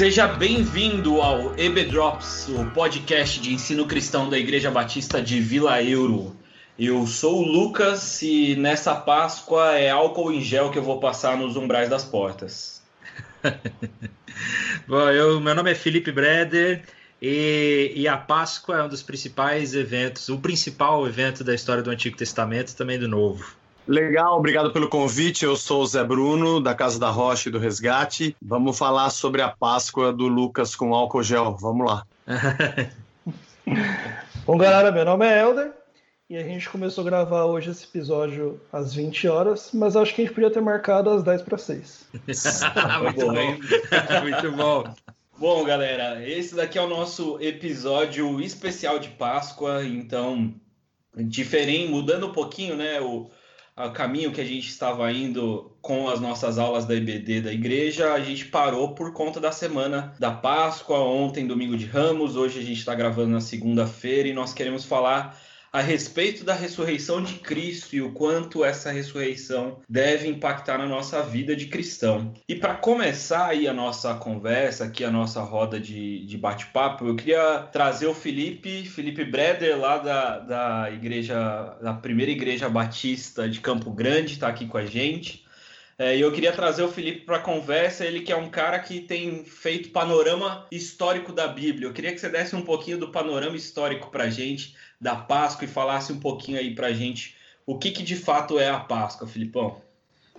Seja bem-vindo ao EB Drops, o podcast de ensino cristão da Igreja Batista de Vila Euro. Eu sou o Lucas e nessa Páscoa é álcool em gel que eu vou passar nos umbrais das portas. Bom, eu, meu nome é Felipe Breder e, e, a Páscoa é um dos principais eventos, o principal evento da história do Antigo Testamento, também do Novo. Legal, obrigado pelo convite. Eu sou o Zé Bruno, da Casa da Rocha e do Resgate. Vamos falar sobre a Páscoa do Lucas com álcool gel. Vamos lá. Bom, galera, meu nome é Helder e a gente começou a gravar hoje esse episódio às 20 horas, mas acho que a gente podia ter marcado às 10 para 6. Muito bom. Muito bom. Bom, galera, esse daqui é o nosso episódio especial de Páscoa, então, diferente, mudando um pouquinho, né, o, o caminho que a gente estava indo com as nossas aulas da IBD da igreja, a gente parou por conta da semana da Páscoa, ontem, domingo de Ramos, hoje a gente está gravando na segunda-feira e nós queremos falar a respeito da ressurreição de Cristo e o quanto essa ressurreição deve impactar na nossa vida de cristão. E para começar aí a nossa conversa, aqui a nossa roda de, de bate-papo, eu queria trazer o Felipe, Felipe Breder, lá da, da igreja, da primeira igreja batista de Campo Grande, está aqui com a gente. É, eu queria trazer o Felipe para a conversa, ele que é um cara que tem feito panorama histórico da Bíblia. Eu queria que você desse um pouquinho do panorama histórico para a gente da Páscoa e falasse um pouquinho aí para a gente o que, que de fato é a Páscoa, Filipão.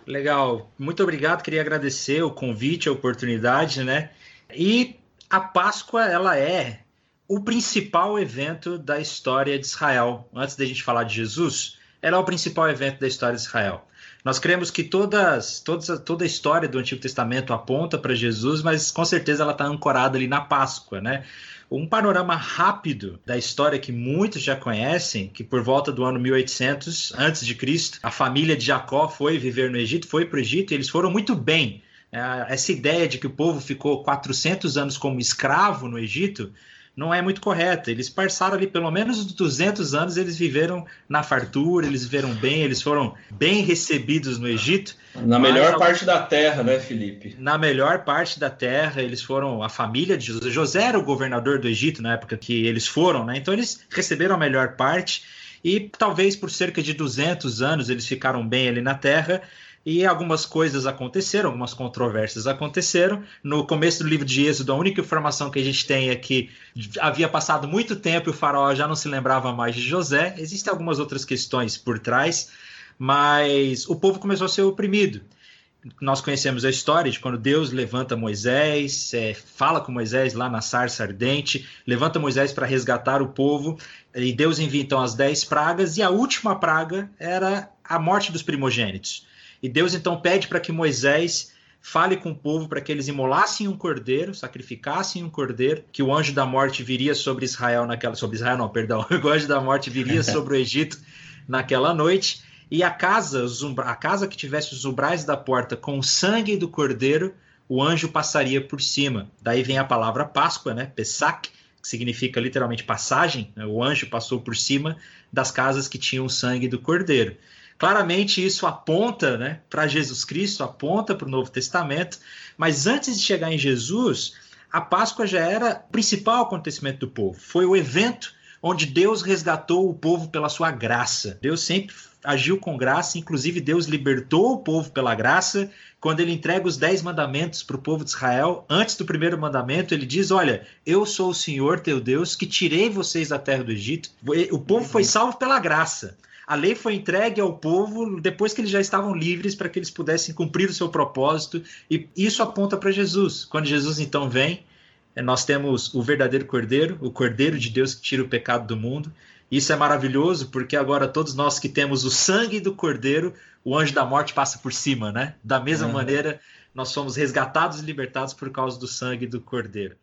Legal, muito obrigado. Queria agradecer o convite, a oportunidade, né? E a Páscoa, ela é o principal evento da história de Israel. Antes da gente falar de Jesus, ela é o principal evento da história de Israel. Nós cremos que todas, todas, toda a história do Antigo Testamento aponta para Jesus, mas com certeza ela está ancorada ali na Páscoa, né? Um panorama rápido da história que muitos já conhecem, que por volta do ano 1800 antes de Cristo, a família de Jacó foi viver no Egito, foi para o Egito, e eles foram muito bem. É, essa ideia de que o povo ficou 400 anos como escravo no Egito não é muito correta. Eles passaram ali pelo menos 200 anos, eles viveram na fartura, eles viveram bem, eles foram bem recebidos no Egito. Na melhor parte da terra, né, Felipe? Na melhor parte da terra, eles foram a família de José. José era o governador do Egito na época que eles foram, né? Então eles receberam a melhor parte e talvez por cerca de 200 anos eles ficaram bem ali na terra e algumas coisas aconteceram, algumas controvérsias aconteceram. No começo do livro de Êxodo, a única informação que a gente tem é que havia passado muito tempo e o faraó já não se lembrava mais de José. Existem algumas outras questões por trás, mas o povo começou a ser oprimido. Nós conhecemos a história de quando Deus levanta Moisés, é, fala com Moisés lá na sarça ardente, levanta Moisés para resgatar o povo, e Deus envia então as dez pragas, e a última praga era a morte dos primogênitos. E Deus então pede para que Moisés fale com o povo para que eles imolassem um cordeiro, sacrificassem um cordeiro, que o anjo da morte viria sobre Israel naquela. Sobre Israel, não, perdão. O anjo da morte viria sobre o Egito naquela noite. E a casa, a casa que tivesse os umbrais da porta com o sangue do cordeiro, o anjo passaria por cima. Daí vem a palavra Páscoa, né? Pesach, que significa literalmente passagem. Né? O anjo passou por cima das casas que tinham o sangue do cordeiro. Claramente isso aponta né, para Jesus Cristo, aponta para o Novo Testamento, mas antes de chegar em Jesus, a Páscoa já era o principal acontecimento do povo. Foi o evento onde Deus resgatou o povo pela sua graça. Deus sempre agiu com graça, inclusive Deus libertou o povo pela graça. Quando ele entrega os dez mandamentos para o povo de Israel, antes do primeiro mandamento, ele diz: Olha, eu sou o Senhor teu Deus que tirei vocês da terra do Egito. O povo foi salvo pela graça. A lei foi entregue ao povo depois que eles já estavam livres para que eles pudessem cumprir o seu propósito, e isso aponta para Jesus. Quando Jesus então vem, eh, nós temos o verdadeiro Cordeiro, o Cordeiro de Deus que tira o pecado do mundo. Isso é maravilhoso porque agora todos nós que temos o sangue do Cordeiro, o anjo da morte passa por cima, né? Da mesma uhum. maneira, nós somos resgatados e libertados por causa do sangue do Cordeiro.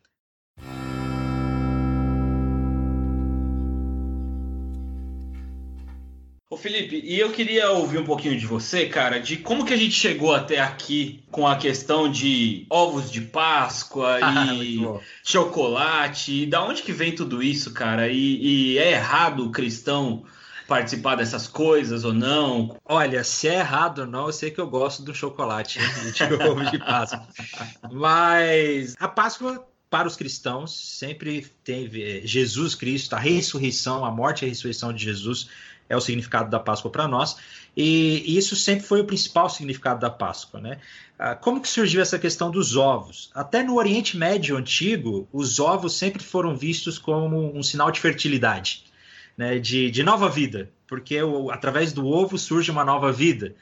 Felipe, e eu queria ouvir um pouquinho de você, cara, de como que a gente chegou até aqui com a questão de ovos de Páscoa ah, e chocolate, e da onde que vem tudo isso, cara? E, e, é errado o cristão participar dessas coisas ou não? Olha, se é errado ou não, eu sei que eu gosto do chocolate de ovo de Páscoa. Mas a Páscoa para os cristãos sempre teve Jesus Cristo, a ressurreição, a morte e a ressurreição de Jesus é o significado da Páscoa para nós, e isso sempre foi o principal significado da Páscoa. Né? Ah, como que surgiu essa questão dos ovos? Até no Oriente Médio antigo, os ovos sempre foram vistos como um sinal de fertilidade, né? de, de nova vida, porque o, através do ovo surge uma nova vida.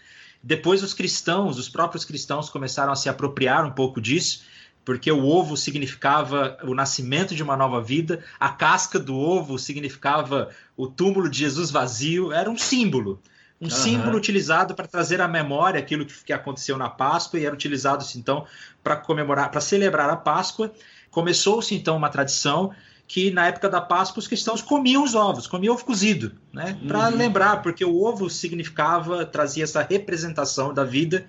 Depois os cristãos, os próprios cristãos começaram a se apropriar um pouco disso, porque o ovo significava o nascimento de uma nova vida, a casca do ovo significava o túmulo de Jesus vazio, era um símbolo. Um uhum. símbolo utilizado para trazer à memória aquilo que, que aconteceu na Páscoa e era utilizado então para comemorar, para celebrar a Páscoa. Começou-se então uma tradição que na época da Páscoa os cristãos comiam os ovos, comiam ovo cozido, né? Para uhum. lembrar, porque o ovo significava, trazia essa representação da vida.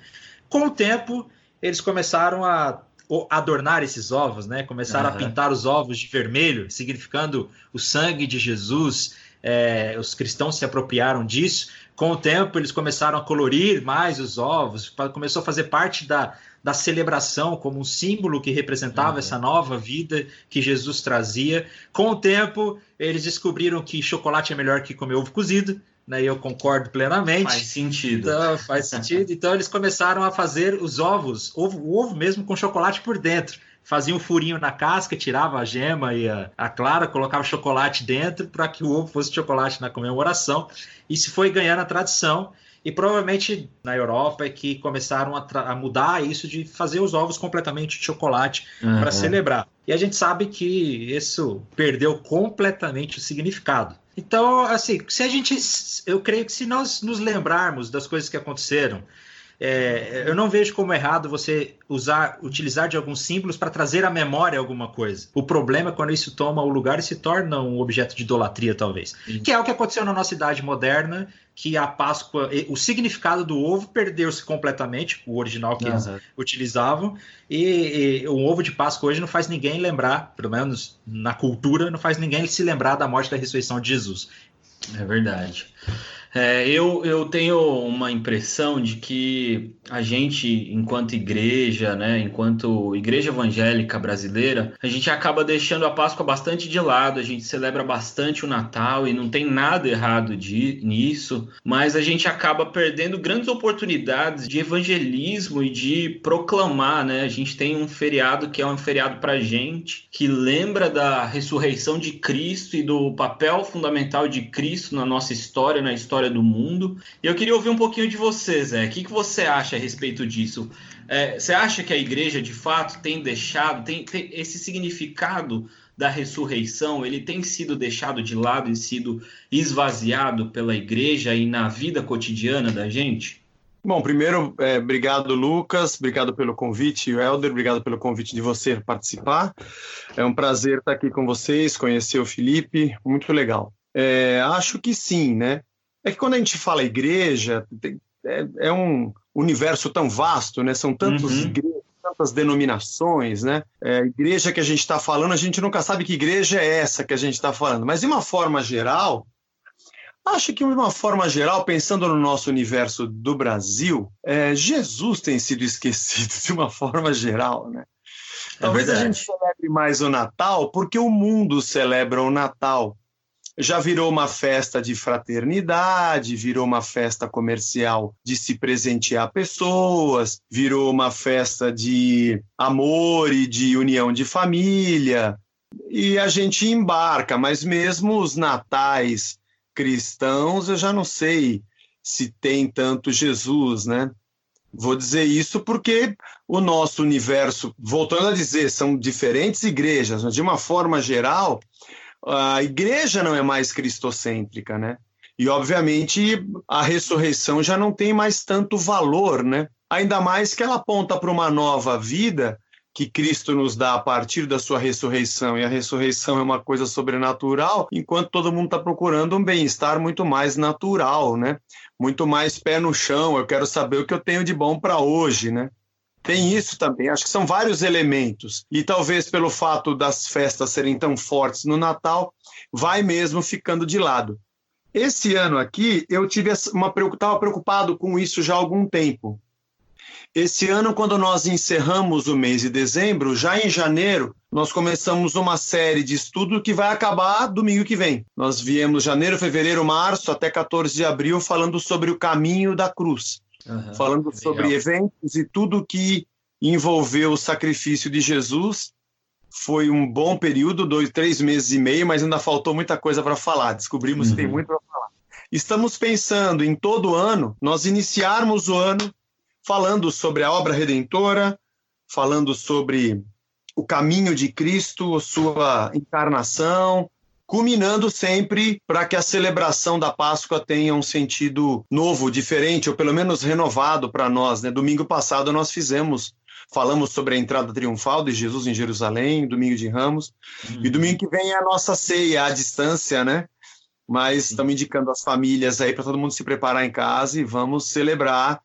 Com o tempo, eles começaram a adornar esses ovos, né? Começaram uhum. a pintar os ovos de vermelho, significando o sangue de Jesus. É, os cristãos se apropriaram disso. Com o tempo, eles começaram a colorir mais os ovos, começou a fazer parte da, da celebração como um símbolo que representava uhum. essa nova vida que Jesus trazia. Com o tempo, eles descobriram que chocolate é melhor que comer ovo cozido, né? Eu concordo plenamente. Faz sentido. Então, faz sentido. Então eles começaram a fazer os ovos, ovo, o ovo mesmo com chocolate por dentro. Fazia um furinho na casca, tirava a gema e a, a clara, colocava chocolate dentro para que o ovo fosse chocolate na comemoração. Isso foi ganhando a tradição. E provavelmente na Europa é que começaram a, a mudar isso de fazer os ovos completamente de chocolate uhum. para celebrar. E a gente sabe que isso perdeu completamente o significado. Então, assim, se a gente, eu creio que se nós nos lembrarmos das coisas que aconteceram, é, eu não vejo como errado você usar, utilizar de alguns símbolos para trazer à memória alguma coisa. O problema é quando isso toma o lugar e se torna um objeto de idolatria, talvez. Sim. Que é o que aconteceu na nossa idade moderna, que a Páscoa, o significado do ovo perdeu-se completamente, o original que eles utilizavam, e, e, o ovo de Páscoa hoje não faz ninguém lembrar, pelo menos na cultura, não faz ninguém se lembrar da morte da ressurreição de Jesus. É verdade. É, eu, eu tenho uma impressão de que a gente, enquanto igreja, né, enquanto igreja evangélica brasileira, a gente acaba deixando a Páscoa bastante de lado, a gente celebra bastante o Natal e não tem nada errado de, nisso, mas a gente acaba perdendo grandes oportunidades de evangelismo e de proclamar, né? A gente tem um feriado que é um feriado para gente, que lembra da ressurreição de Cristo e do papel fundamental de Cristo na nossa história, na história história do mundo. E eu queria ouvir um pouquinho de você, Zé. O que, que você acha a respeito disso? É, você acha que a igreja, de fato, tem deixado, tem, tem esse significado da ressurreição, ele tem sido deixado de lado e sido esvaziado pela igreja e na vida cotidiana da gente? Bom, primeiro, é, obrigado, Lucas, obrigado pelo convite, Helder, obrigado pelo convite de você participar. É um prazer estar aqui com vocês, conhecer o Felipe, muito legal. É, acho que sim, né? É que quando a gente fala igreja, é, é um universo tão vasto, né? São tantos uhum. igrejas, tantas denominações, né? É, igreja que a gente está falando, a gente nunca sabe que igreja é essa que a gente está falando. Mas de uma forma geral, acho que de uma forma geral, pensando no nosso universo do Brasil, é, Jesus tem sido esquecido de uma forma geral, né? É Talvez é a gente celebre mais o Natal porque o mundo celebra o Natal já virou uma festa de fraternidade, virou uma festa comercial de se presentear pessoas, virou uma festa de amor e de união de família. E a gente embarca, mas mesmo os natais cristãos, eu já não sei se tem tanto Jesus, né? Vou dizer isso porque o nosso universo, voltando a dizer, são diferentes igrejas, mas de uma forma geral, a igreja não é mais cristocêntrica, né? E, obviamente, a ressurreição já não tem mais tanto valor, né? Ainda mais que ela aponta para uma nova vida que Cristo nos dá a partir da sua ressurreição, e a ressurreição é uma coisa sobrenatural, enquanto todo mundo está procurando um bem-estar muito mais natural, né? Muito mais pé no chão, eu quero saber o que eu tenho de bom para hoje, né? Tem isso também, acho que são vários elementos. E talvez pelo fato das festas serem tão fortes no Natal, vai mesmo ficando de lado. Esse ano aqui, eu tive uma estava preocupado com isso já há algum tempo. Esse ano, quando nós encerramos o mês de dezembro, já em janeiro, nós começamos uma série de estudo que vai acabar domingo que vem. Nós viemos janeiro, fevereiro, março, até 14 de abril, falando sobre o caminho da cruz. Uhum, falando sobre eventos e tudo que envolveu o sacrifício de Jesus. Foi um bom período, dois, três meses e meio, mas ainda faltou muita coisa para falar. Descobrimos uhum. que tem uhum. muito para falar. Estamos pensando em todo ano nós iniciarmos o ano falando sobre a obra redentora, falando sobre o caminho de Cristo, sua encarnação, culminando sempre para que a celebração da Páscoa tenha um sentido novo, diferente, ou pelo menos renovado para nós. Né? Domingo passado nós fizemos, falamos sobre a entrada triunfal de Jesus em Jerusalém, domingo de Ramos, uhum. e domingo que vem é a nossa ceia à distância, né? Mas estamos indicando as famílias aí para todo mundo se preparar em casa e vamos celebrar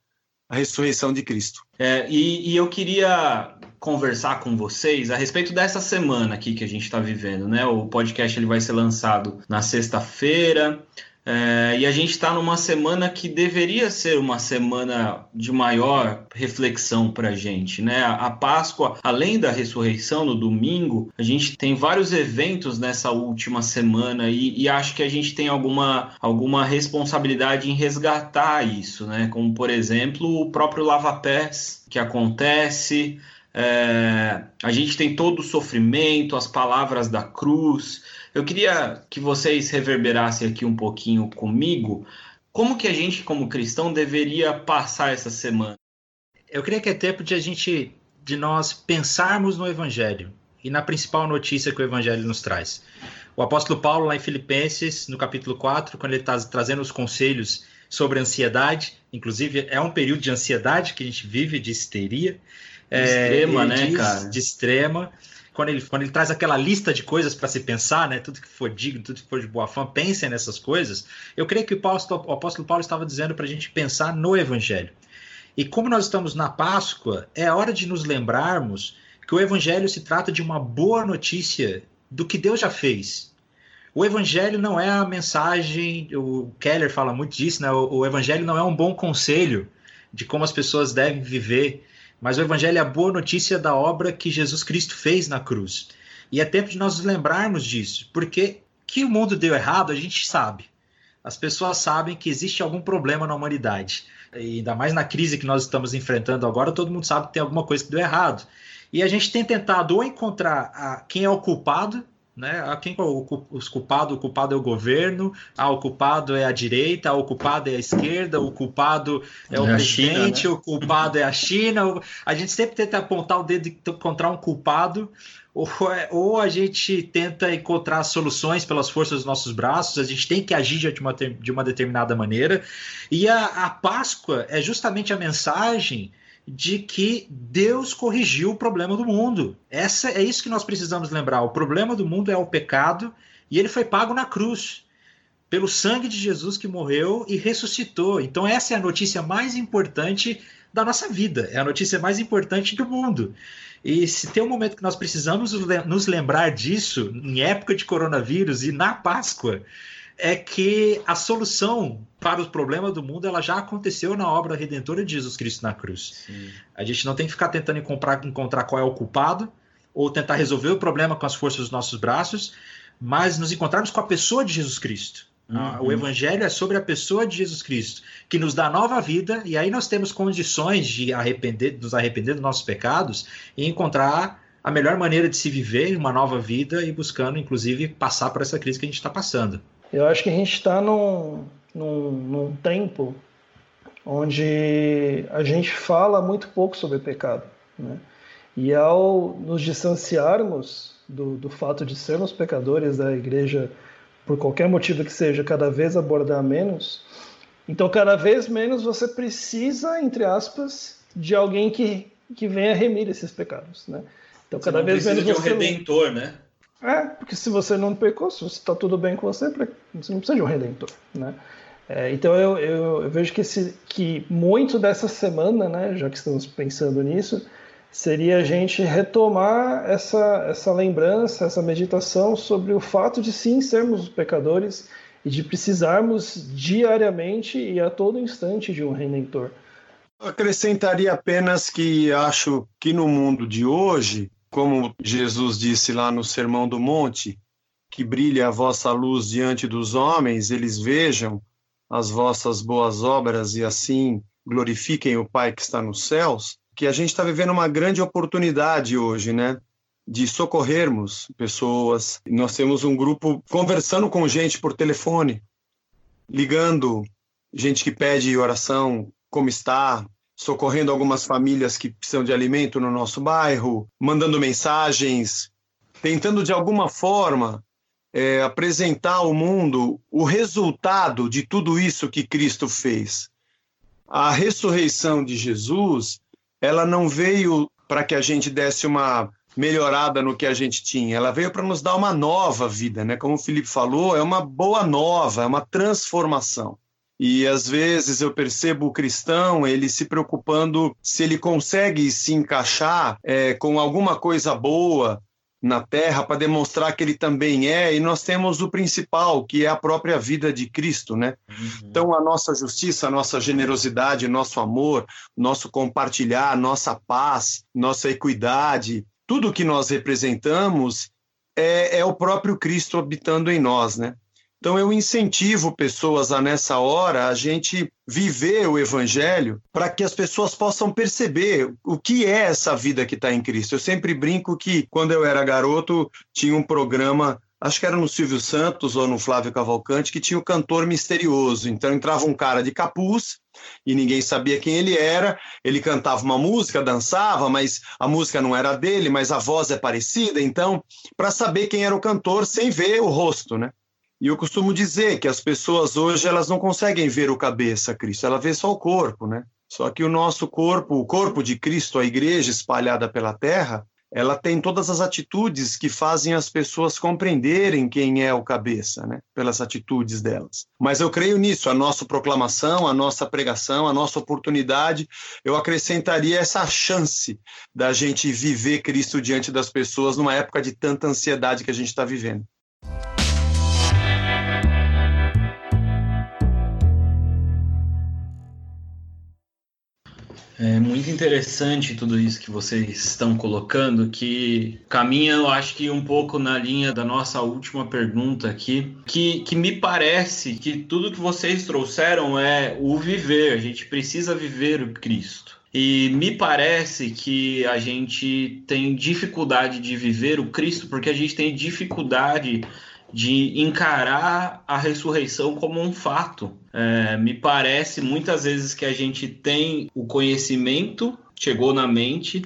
a ressurreição de Cristo. É, e, e eu queria conversar com vocês a respeito dessa semana aqui que a gente está vivendo, né? O podcast ele vai ser lançado na sexta-feira. É, e a gente está numa semana que deveria ser uma semana de maior reflexão para a gente, né? A Páscoa, além da ressurreição no domingo, a gente tem vários eventos nessa última semana e, e acho que a gente tem alguma, alguma responsabilidade em resgatar isso, né? Como, por exemplo, o próprio lava-pés que acontece, é, a gente tem todo o sofrimento, as palavras da cruz. Eu queria que vocês reverberassem aqui um pouquinho comigo como que a gente, como cristão, deveria passar essa semana. Eu creio que é tempo de a gente, de nós pensarmos no Evangelho e na principal notícia que o Evangelho nos traz. O apóstolo Paulo, lá em Filipenses, no capítulo 4, quando ele está trazendo os conselhos sobre ansiedade, inclusive é um período de ansiedade que a gente vive, de histeria, é, extrema, né, diz, cara? De extrema. Quando ele, quando ele traz aquela lista de coisas para se pensar, né? Tudo que for digno, tudo que for de boa fama, pensem nessas coisas. Eu creio que o apóstolo, o apóstolo Paulo estava dizendo para a gente pensar no Evangelho. E como nós estamos na Páscoa, é hora de nos lembrarmos que o Evangelho se trata de uma boa notícia do que Deus já fez. O Evangelho não é a mensagem, o Keller fala muito disso, né? O, o Evangelho não é um bom conselho de como as pessoas devem viver mas o Evangelho é a boa notícia da obra que Jesus Cristo fez na cruz. E é tempo de nós nos lembrarmos disso, porque que o mundo deu errado, a gente sabe. As pessoas sabem que existe algum problema na humanidade. E ainda mais na crise que nós estamos enfrentando agora, todo mundo sabe que tem alguma coisa que deu errado. E a gente tem tentado ou encontrar a, quem é o culpado né? A quem é os culpado? O culpado é o governo, ah, o culpado é a direita, o culpado é a esquerda, o culpado é o é presidente, China, né? o culpado é a China. A gente sempre tenta apontar o dedo e encontrar um culpado, ou, é, ou a gente tenta encontrar soluções pelas forças dos nossos braços, a gente tem que agir de uma, de uma determinada maneira. E a, a Páscoa é justamente a mensagem de que Deus corrigiu o problema do mundo. Essa é isso que nós precisamos lembrar. O problema do mundo é o pecado e ele foi pago na cruz pelo sangue de Jesus que morreu e ressuscitou. Então essa é a notícia mais importante da nossa vida, é a notícia mais importante do mundo. E se tem um momento que nós precisamos nos lembrar disso, em época de coronavírus e na Páscoa, é que a solução para os problemas do mundo ela já aconteceu na obra redentora de Jesus Cristo na cruz. Sim. A gente não tem que ficar tentando encontrar, encontrar qual é o culpado ou tentar resolver o problema com as forças dos nossos braços, mas nos encontrarmos com a pessoa de Jesus Cristo. Uhum. O evangelho é sobre a pessoa de Jesus Cristo, que nos dá nova vida, e aí nós temos condições de arrepender, nos arrepender dos nossos pecados e encontrar a melhor maneira de se viver uma nova vida e buscando, inclusive, passar por essa crise que a gente está passando. Eu acho que a gente está num, num, num tempo onde a gente fala muito pouco sobre pecado. Né? E ao nos distanciarmos do, do fato de sermos pecadores da igreja, por qualquer motivo que seja, cada vez abordar menos, então cada vez menos você precisa, entre aspas, de alguém que, que venha remir esses pecados. Né? Então cada você vez menos de um você... redentor, né? É, porque se você não pecou, se está tudo bem com você, você não precisa de um redentor, né? É, então eu, eu, eu, vejo que, esse, que muito dessa semana, né, já que estamos pensando nisso, seria a gente retomar essa, essa lembrança, essa meditação sobre o fato de sim sermos pecadores e de precisarmos diariamente e a todo instante de um redentor. Acrescentaria apenas que acho que no mundo de hoje, como Jesus disse lá no Sermão do Monte, que brilhe a vossa luz diante dos homens, eles vejam as vossas boas obras e assim glorifiquem o Pai que está nos céus, que a gente está vivendo uma grande oportunidade hoje, né? De socorrermos pessoas. Nós temos um grupo conversando com gente por telefone, ligando, gente que pede oração, como está, socorrendo algumas famílias que precisam de alimento no nosso bairro, mandando mensagens, tentando de alguma forma é, apresentar ao mundo o resultado de tudo isso que Cristo fez. A ressurreição de Jesus, ela não veio para que a gente desse uma melhorada no que a gente tinha, ela veio para nos dar uma nova vida, né? Como o Felipe falou, é uma boa nova, é uma transformação. E às vezes eu percebo o cristão ele se preocupando se ele consegue se encaixar é, com alguma coisa boa na terra para demonstrar que ele também é, e nós temos o principal, que é a própria vida de Cristo, né? Uhum. Então a nossa justiça, a nossa generosidade, nosso amor, nosso compartilhar, nossa paz, nossa equidade, tudo que nós representamos é, é o próprio Cristo habitando em nós, né? Então eu incentivo pessoas a nessa hora a gente viver o evangelho para que as pessoas possam perceber o que é essa vida que está em Cristo. Eu sempre brinco que quando eu era garoto tinha um programa acho que era no Silvio Santos ou no Flávio Cavalcante, que tinha o cantor misterioso. Então entrava um cara de capuz e ninguém sabia quem ele era. Ele cantava uma música, dançava, mas a música não era dele, mas a voz é parecida. Então, para saber quem era o cantor sem ver o rosto, né? E eu costumo dizer que as pessoas hoje elas não conseguem ver o cabeça, Cristo, ela vê só o corpo, né? Só que o nosso corpo, o corpo de Cristo, a igreja espalhada pela terra, ela tem todas as atitudes que fazem as pessoas compreenderem quem é o cabeça, né? Pelas atitudes delas. Mas eu creio nisso, a nossa proclamação, a nossa pregação, a nossa oportunidade, eu acrescentaria essa chance da gente viver Cristo diante das pessoas numa época de tanta ansiedade que a gente está vivendo. É muito interessante tudo isso que vocês estão colocando, que caminha, eu acho que um pouco na linha da nossa última pergunta aqui, que, que me parece que tudo que vocês trouxeram é o viver, a gente precisa viver o Cristo. E me parece que a gente tem dificuldade de viver o Cristo porque a gente tem dificuldade de encarar a ressurreição como um fato. É, me parece muitas vezes que a gente tem o conhecimento, chegou na mente,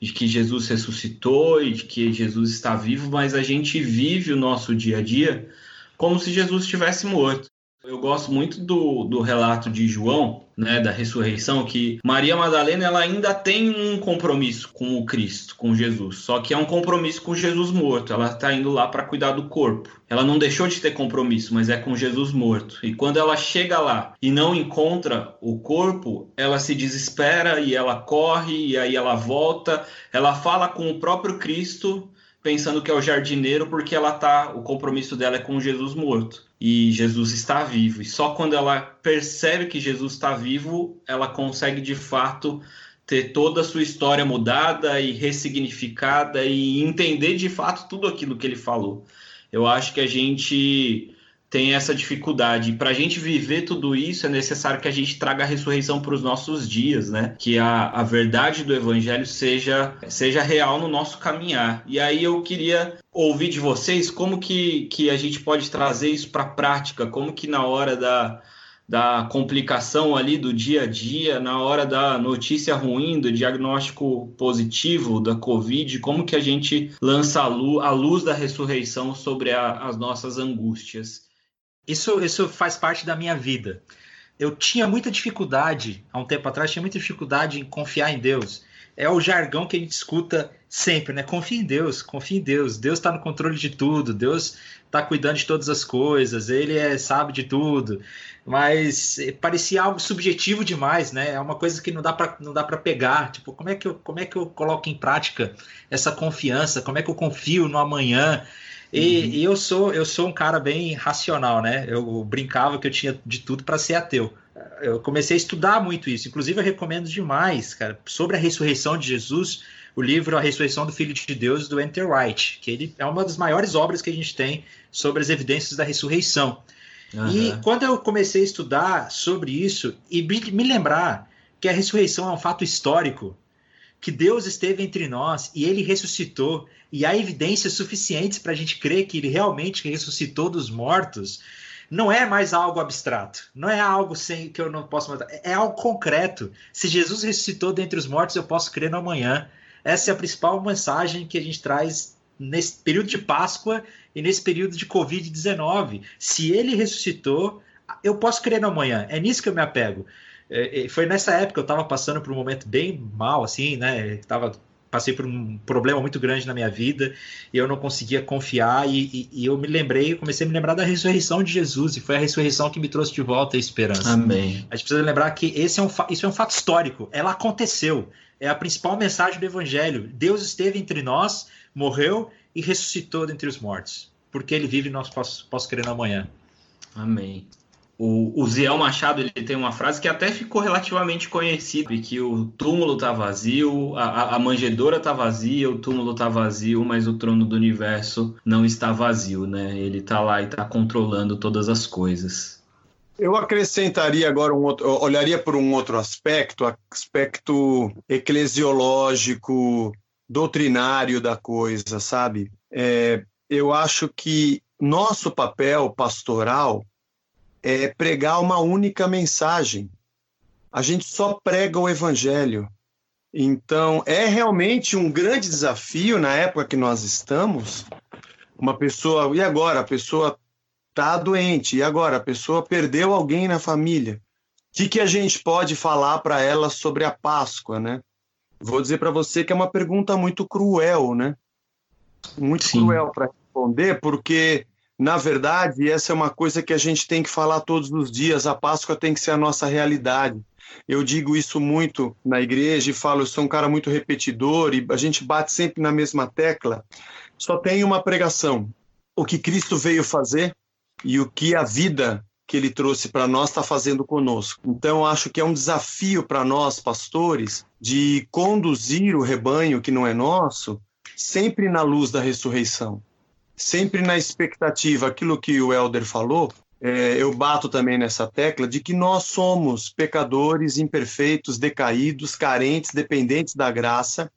de que Jesus ressuscitou e de que Jesus está vivo, mas a gente vive o nosso dia a dia como se Jesus estivesse morto. Eu gosto muito do, do relato de João, né, da ressurreição, que Maria Madalena ela ainda tem um compromisso com o Cristo, com Jesus, só que é um compromisso com Jesus morto. Ela está indo lá para cuidar do corpo. Ela não deixou de ter compromisso, mas é com Jesus morto. E quando ela chega lá e não encontra o corpo, ela se desespera e ela corre e aí ela volta. Ela fala com o próprio Cristo pensando que é o jardineiro porque ela tá, o compromisso dela é com Jesus morto e Jesus está vivo. E só quando ela percebe que Jesus está vivo, ela consegue de fato ter toda a sua história mudada e ressignificada e entender de fato tudo aquilo que ele falou. Eu acho que a gente tem essa dificuldade. Para a gente viver tudo isso, é necessário que a gente traga a ressurreição para os nossos dias, né? Que a, a verdade do evangelho seja, seja real no nosso caminhar. E aí eu queria ouvir de vocês como que, que a gente pode trazer isso para a prática, como que na hora da, da complicação ali do dia a dia, na hora da notícia ruim, do diagnóstico positivo da Covid, como que a gente lança a luz, a luz da ressurreição sobre a, as nossas angústias. Isso, isso faz parte da minha vida. Eu tinha muita dificuldade, há um tempo atrás, tinha muita dificuldade em confiar em Deus. É o jargão que a gente escuta sempre, né? Confia em Deus, confia em Deus. Deus está no controle de tudo, Deus está cuidando de todas as coisas, Ele é, sabe de tudo. Mas parecia algo subjetivo demais, né? É uma coisa que não dá para não dá para pegar. Tipo, como é que eu como é que eu coloco em prática essa confiança? Como é que eu confio no amanhã? E, uhum. e, eu sou eu sou um cara bem racional, né? Eu brincava que eu tinha de tudo para ser ateu. Eu comecei a estudar muito isso. Inclusive, eu recomendo demais, cara, sobre a ressurreição de Jesus, o livro A Ressurreição do Filho de Deus, do Enter White, que ele é uma das maiores obras que a gente tem sobre as evidências da ressurreição. Uhum. E quando eu comecei a estudar sobre isso e me lembrar que a ressurreição é um fato histórico, que Deus esteve entre nós e ele ressuscitou, e há evidências suficientes para a gente crer que ele realmente ressuscitou dos mortos, não é mais algo abstrato, não é algo sem que eu não posso mudar, é algo concreto. Se Jesus ressuscitou dentre os mortos, eu posso crer no amanhã. Essa é a principal mensagem que a gente traz nesse período de Páscoa e nesse período de Covid-19. Se ele ressuscitou, eu posso crer no amanhã. É nisso que eu me apego. É, foi nessa época eu estava passando por um momento bem mal, assim, né? Tava, passei por um problema muito grande na minha vida e eu não conseguia confiar. E, e, e eu me lembrei, comecei a me lembrar da ressurreição de Jesus e foi a ressurreição que me trouxe de volta a esperança. Amém. A gente precisa lembrar que esse é um, isso é um fato histórico. Ela aconteceu. É a principal mensagem do Evangelho. Deus esteve entre nós, morreu e ressuscitou dentre os mortos. Porque ele vive, nós posso, posso crer no amanhã. Amém. O, o Ziel Machado ele tem uma frase que até ficou relativamente conhecida, que o túmulo está vazio, a, a manjedoura está vazia, o túmulo está vazio, mas o trono do universo não está vazio, né? Ele está lá e está controlando todas as coisas. Eu acrescentaria agora um outro, olharia por um outro aspecto, aspecto eclesiológico, doutrinário da coisa, sabe? É, eu acho que nosso papel pastoral é pregar uma única mensagem. A gente só prega o evangelho. Então, é realmente um grande desafio na época que nós estamos. Uma pessoa, e agora? A pessoa está doente, e agora? A pessoa perdeu alguém na família. O que, que a gente pode falar para ela sobre a Páscoa, né? Vou dizer para você que é uma pergunta muito cruel, né? Muito Sim. cruel para responder, porque na verdade, essa é uma coisa que a gente tem que falar todos os dias. A Páscoa tem que ser a nossa realidade. Eu digo isso muito na igreja e falo, eu sou um cara muito repetidor e a gente bate sempre na mesma tecla. Só tem uma pregação: o que Cristo veio fazer e o que a vida que ele trouxe para nós está fazendo conosco. Então, acho que é um desafio para nós, pastores, de conduzir o rebanho que não é nosso sempre na luz da ressurreição sempre na expectativa, aquilo que o Elder falou, é, eu bato também nessa tecla de que nós somos pecadores, imperfeitos, decaídos, carentes, dependentes da graça,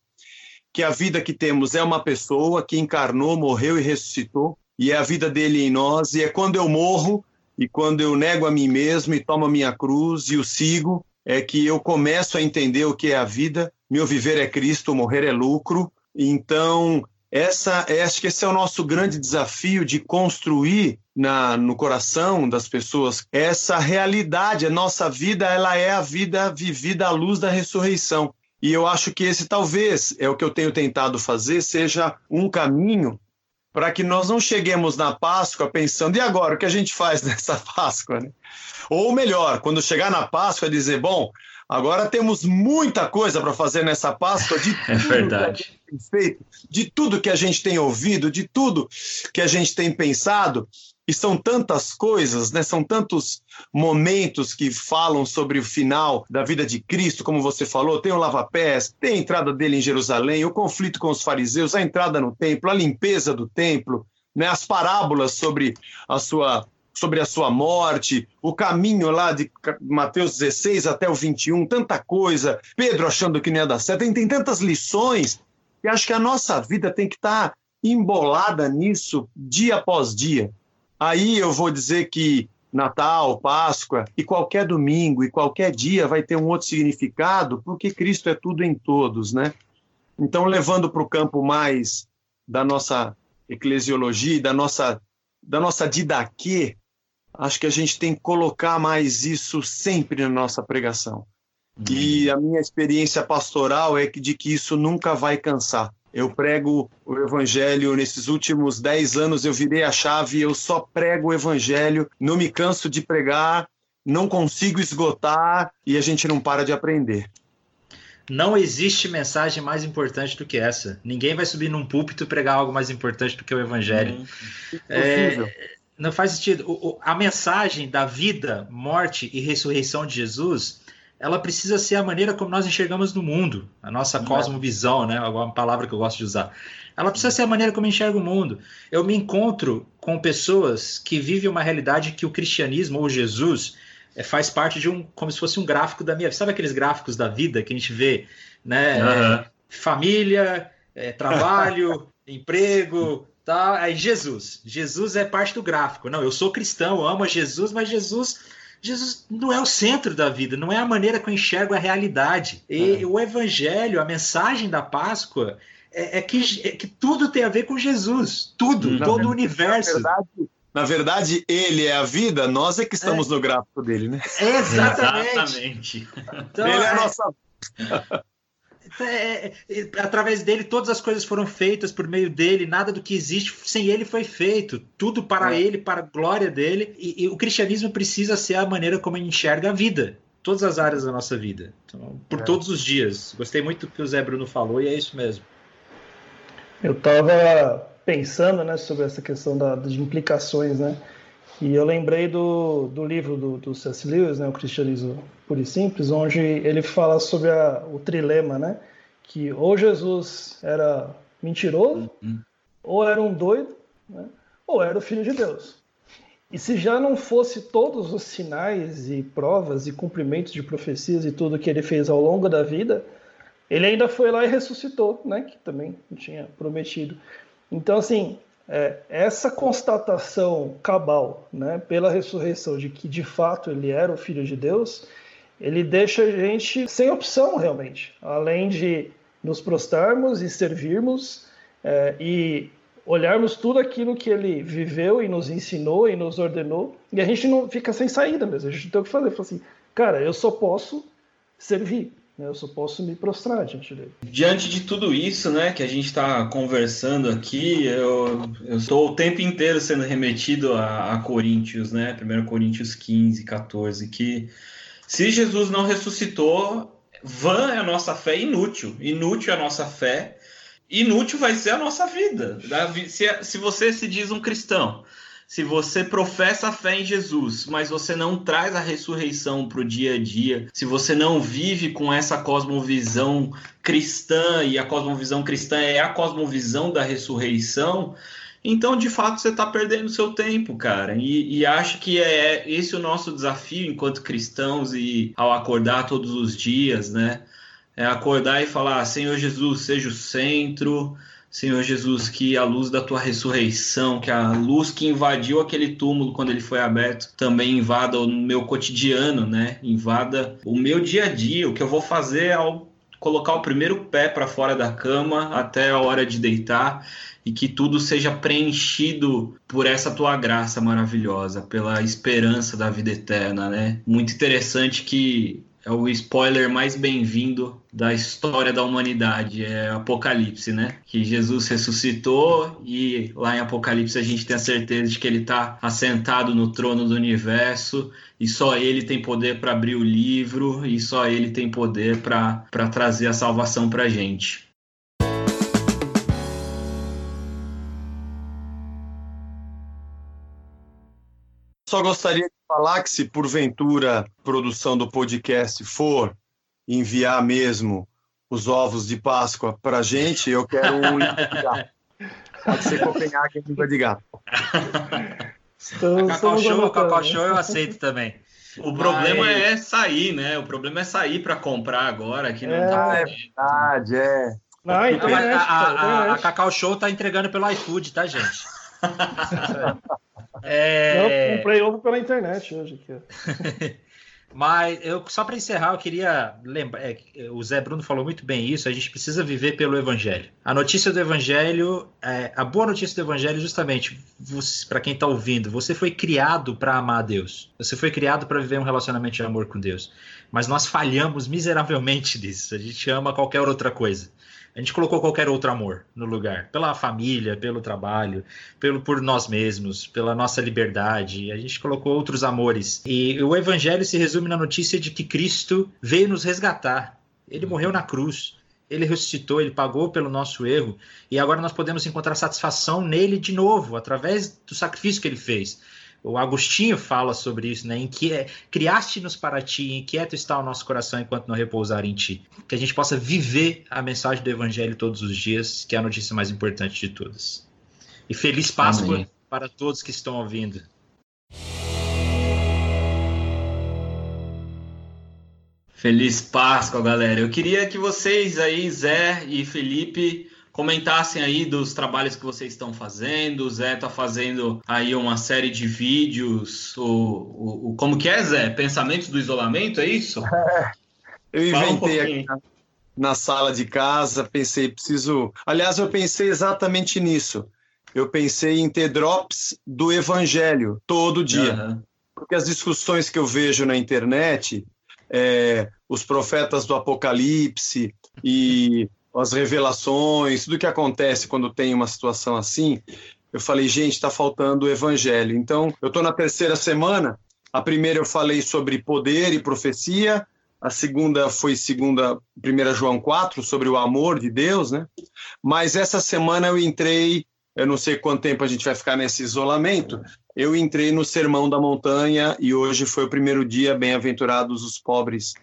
que a vida que temos é uma pessoa que encarnou, morreu e ressuscitou, e é a vida dele em nós, e é quando eu morro e quando eu nego a mim mesmo e tomo a minha cruz e o sigo, é que eu começo a entender o que é a vida. Meu viver é Cristo, morrer é lucro. Então, essa, é, acho que esse é o nosso grande desafio de construir na, no coração das pessoas essa realidade. A nossa vida ela é a vida vivida à luz da ressurreição. E eu acho que esse talvez é o que eu tenho tentado fazer, seja um caminho para que nós não cheguemos na Páscoa pensando, e agora, o que a gente faz nessa Páscoa? Né? Ou melhor, quando chegar na Páscoa, dizer, bom, Agora temos muita coisa para fazer nessa Páscoa de é verdade. Feito, de tudo que a gente tem ouvido, de tudo que a gente tem pensado. E são tantas coisas, né? são tantos momentos que falam sobre o final da vida de Cristo, como você falou, tem o lava-pés, tem a entrada dele em Jerusalém, o conflito com os fariseus, a entrada no templo, a limpeza do templo, né? as parábolas sobre a sua sobre a sua morte, o caminho lá de Mateus 16 até o 21, tanta coisa, Pedro achando que não ia dar certo, tem, tem tantas lições, e acho que a nossa vida tem que estar tá embolada nisso dia após dia. Aí eu vou dizer que Natal, Páscoa e qualquer domingo e qualquer dia vai ter um outro significado, porque Cristo é tudo em todos, né? Então, levando para o campo mais da nossa eclesiologia, da nossa, da nossa didaquê, acho que a gente tem que colocar mais isso sempre na nossa pregação. Uhum. E a minha experiência pastoral é que, de que isso nunca vai cansar. Eu prego o evangelho nesses últimos dez anos, eu virei a chave, eu só prego o evangelho, não me canso de pregar, não consigo esgotar e a gente não para de aprender. Não existe mensagem mais importante do que essa. Ninguém vai subir num púlpito e pregar algo mais importante do que o evangelho. Hum, é, não faz sentido. O, o, a mensagem da vida, morte e ressurreição de Jesus, ela precisa ser a maneira como nós enxergamos no mundo, a nossa é. cosmovisão, né? Uma palavra que eu gosto de usar. Ela precisa ser a maneira como eu enxergo o mundo. Eu me encontro com pessoas que vivem uma realidade que o cristianismo ou Jesus é, faz parte de um, como se fosse um gráfico da minha vida. Sabe aqueles gráficos da vida que a gente vê, né? Uhum. É, família, é, trabalho, emprego, tá? Aí Jesus. Jesus é parte do gráfico. Não, eu sou cristão, eu amo Jesus, mas Jesus Jesus não é o centro da vida, não é a maneira que eu enxergo a realidade. E o evangelho, a mensagem da Páscoa, é, é, que, é que tudo tem a ver com Jesus. Tudo, hum. todo o universo. Na verdade, na verdade, ele é a vida, nós é que estamos é. no gráfico dele, né? Exatamente. Então, ele é a é- nossa. É, é, através dele, todas as coisas foram feitas por meio dele, nada do que existe sem ele foi feito. Tudo para é. ele, para a glória dele. E, e, o cristianismo precisa ser a maneira como gente enxerga a vida. Todas as áreas da nossa vida. Então, por é. todos os dias. Gostei muito do que o Zé Bruno falou e é isso mesmo. Eu estava pensando né, sobre essa questão da, das implicações, né? E eu lembrei do, do livro do, do C.S. Lewis, né, O Cristianismo Puro e Simples, onde ele fala sobre a, o trilema, né? Que ou Jesus era mentiroso, uhum. ou era um doido, né, ou era o Filho de Deus. E se já não fosse todos os sinais e provas e cumprimentos de profecias e tudo que ele fez ao longo da vida, ele ainda foi lá e ressuscitou, né? Que também tinha prometido. Então, assim, é, essa constatação cabal, né, pela ressurreição de que de fato ele era o Filho de Deus, ele deixa a gente sem opção realmente, além de nos prostrarmos e servirmos é, e olharmos tudo aquilo que ele viveu e nos ensinou e nos ordenou, e a gente não fica sem saída mesmo, a gente tem o que fazer. Fala assim, cara, eu só posso servir, né? Eu só posso me prostrar diante dele. Diante de tudo isso, né, que a gente está conversando aqui, eu estou o tempo inteiro sendo remetido a, a Coríntios, né, 1 Coríntios 15, 14, que se Jesus não ressuscitou, vã é a nossa fé inútil, inútil é a nossa fé, inútil vai ser a nossa vida. Se, você se diz um cristão, se você professa a fé em Jesus, mas você não traz a ressurreição para o dia a dia, se você não vive com essa cosmovisão cristã, e a cosmovisão cristã é a cosmovisão da ressurreição, então de fato você está perdendo seu tempo, cara. E, e acho que é esse o nosso desafio enquanto cristãos e ao acordar todos os dias, né? É acordar e falar: Senhor Jesus, seja o centro Senhor Jesus, que a luz da tua ressurreição, que a luz que invadiu aquele túmulo quando ele foi aberto, também invada o meu cotidiano, né? Invada o meu dia a dia, o que eu vou fazer ao colocar o primeiro pé para fora da cama até a hora de deitar e que tudo seja preenchido por essa tua graça maravilhosa, pela esperança da vida eterna, né? Muito interessante que é o spoiler mais bem-vindo da história da humanidade, é Apocalipse, né? Que Jesus ressuscitou e lá em Apocalipse a gente tem a certeza de que ele está assentado no trono do universo e só ele tem poder para abrir o livro e só ele tem poder para trazer a salvação para a gente. Só gostaria de falar que se porventura a produção do podcast for enviar mesmo os ovos de Páscoa para gente, eu quero um Pode ser Copenhague em língua de gato. Estamos, Cacau Show, Cacau Show eu aceito também. O Mas... problema é sair, né? O problema é sair para comprar agora, que não é, tá. É verdade, é. Não, internet, a, a, a, a, Cacau Show tá entregando pelo iFood, tá, gente? É... Eu comprei ovo pela internet hoje aqui. Mas eu só para encerrar, eu queria lembrar, é, o Zé Bruno falou muito bem isso, a gente precisa viver pelo evangelho. A notícia do evangelho, é, a boa notícia do evangelho justamente para quem está ouvindo, você foi criado para amar a Deus. Você foi criado para viver um relacionamento de amor com Deus. Mas nós falhamos miseravelmente disso. A gente ama qualquer outra coisa. A gente colocou qualquer outro amor no lugar, pela família, pelo trabalho, pelo por nós mesmos, pela nossa liberdade. A gente colocou outros amores. E o evangelho se resume na notícia de que Cristo veio nos resgatar. Ele morreu na cruz. Ele ressuscitou, ele pagou pelo nosso erro, e agora nós podemos encontrar satisfação nele de novo, através do sacrifício que ele fez. O Agostinho fala sobre isso, né? Em que é, criaste-nos para ti, inquieto está o nosso coração enquanto não repousar em ti. Que a gente possa viver a mensagem do Evangelho todos os dias, que é a notícia mais importante de todas. E feliz Páscoa Amém. para todos que estão ouvindo. Feliz Páscoa, galera. Eu queria que vocês aí, Zé e Felipe, comentassem aí dos trabalhos que vocês estão fazendo. O Zé está fazendo aí uma série de vídeos. O, o, o, como que é, Zé? Pensamentos do isolamento, é isso? É, eu inventei um aqui na, sala de casa, pensei, preciso. Aliás, eu pensei exatamente nisso. Eu pensei em ter drops do evangelho todo dia. Uhum. Porque as discussões que eu vejo na internet é, os profetas do Apocalipse e as revelações, tudo que acontece quando tem uma situação assim, eu falei, gente, está faltando o evangelho. Então, eu estou na terceira semana. A primeira eu falei sobre poder e profecia. A segunda foi segunda, 1 João 4, sobre o amor de Deus, né? Mas essa semana eu entrei, eu não sei quanto tempo a gente vai ficar nesse isolamento, eu entrei no Sermão da Montanha e hoje foi o primeiro dia, bem-aventurados os pobres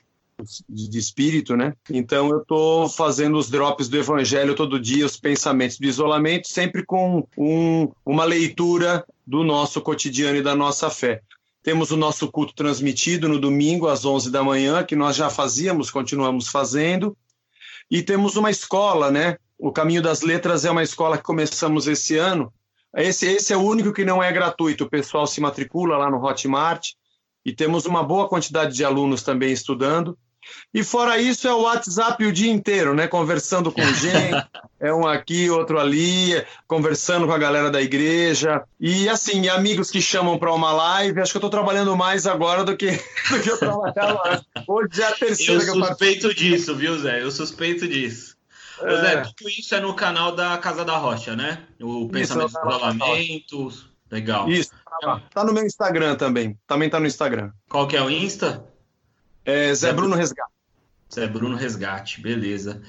de espírito, né? Então eu estou fazendo os drops do Evangelho todo dia, os pensamentos do isolamento, sempre com um, uma leitura do nosso cotidiano e da nossa fé. Temos o nosso culto transmitido no domingo às 11 da manhã, que nós já fazíamos, continuamos fazendo. E temos uma escola, né? O Caminho das Letras é uma escola que começamos esse ano, esse, esse é o único que não é gratuito. O pessoal se matricula lá no Hotmart e temos uma boa quantidade de alunos também estudando. E fora isso, é o WhatsApp o dia inteiro, né? Conversando com gente, é um aqui, outro ali, conversando com a galera da igreja. E assim, amigos que chamam para uma live. Acho que eu estou trabalhando mais agora do que, do que eu trabalhava Hoje é a terceira eu que eu suspeito disso, viu, Zé? Eu suspeito disso. É. Zé, tudo isso é no canal da Casa da Rocha, né? O Pensamento dos Rolamentos. Legal. Isso. Tá, tá no meu Instagram também. Também tá no Instagram. Qual que é o Insta? É Zé Bruno Resgate. Zé Bruno Resgate, beleza.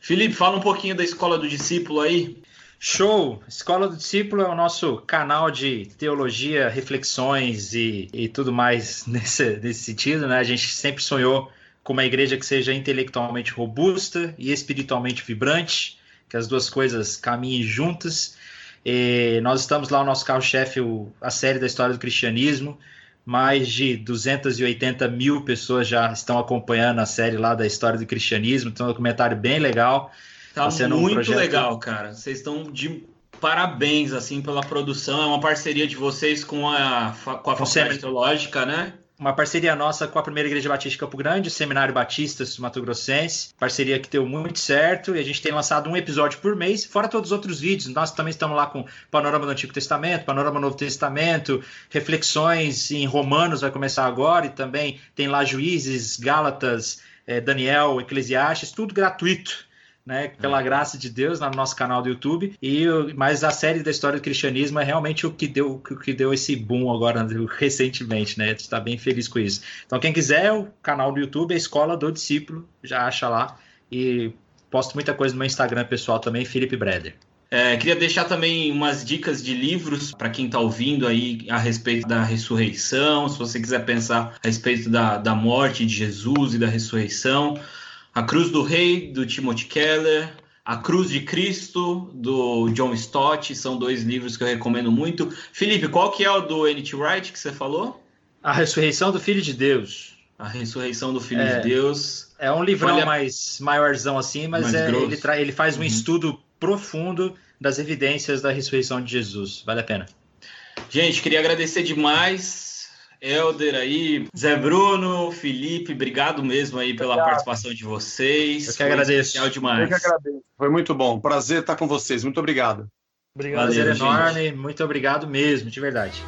Felipe, fala um pouquinho da Escola do Discípulo aí. Show! Escola do Discípulo é o nosso canal de teologia, reflexões e, e tudo mais nesse, nesse sentido, né? A gente sempre sonhou com uma igreja que seja intelectualmente robusta e espiritualmente vibrante, que as duas coisas caminhem juntas. E nós estamos lá, o nosso carro-chefe, a série da história do cristianismo. Mais de 280 mil pessoas já estão acompanhando a série lá da história do cristianismo. Então, é um documentário bem legal. Tá, tá muito um projeto... legal, cara. Vocês estão de parabéns assim pela produção. É uma parceria de vocês com a, com a Faculdade Teológica, né? Uma parceria nossa com a Primeira Igreja Batista de Campo Grande, o Seminário Batista Mato Grossense, parceria que deu muito certo e a gente tem lançado um episódio por mês, fora todos os outros vídeos. Nós também estamos lá com Panorama do Antigo Testamento, Panorama do Novo Testamento, reflexões em Romanos vai começar agora e também tem lá Juízes, Gálatas, eh, Daniel, Eclesiastes, tudo gratuito né, pela é. graça de Deus, no nosso canal do YouTube. E mas a série da história do cristianismo é realmente o que deu, o que deu esse boom agora recentemente, né? Está bem feliz com isso. Então quem quiser, o canal do YouTube é Escola do Discípulo, já acha lá e posto muita coisa no meu Instagram pessoal também, Felipe Breder. É, queria deixar também umas dicas de livros para quem está ouvindo aí a respeito da ressurreição, se você quiser pensar a respeito da, da morte de Jesus e da ressurreição. A Cruz do Rei, do Timothy Keller, A Cruz de Cristo, do John Stott, são dois livros que eu recomendo muito. Felipe, qual que é o do N.T. Wright que você falou? A Ressurreição do Filho de Deus. A Ressurreição do Filho é, de Deus. É um livrão Olha, mais maiorzão assim, mas é, ele, ele, faz um uhum. estudo profundo das evidências da ressurreição de Jesus. Vale a pena. Gente, queria agradecer demais Helder aí, Zé Bruno, Felipe, obrigado mesmo aí pela obrigado. participação de vocês. Eu que agradeço. Foi demais. Eu que agradeço. Foi muito bom. Prazer estar com vocês. Muito obrigado. Obrigado. Prazer enorme. Muito obrigado mesmo, de verdade.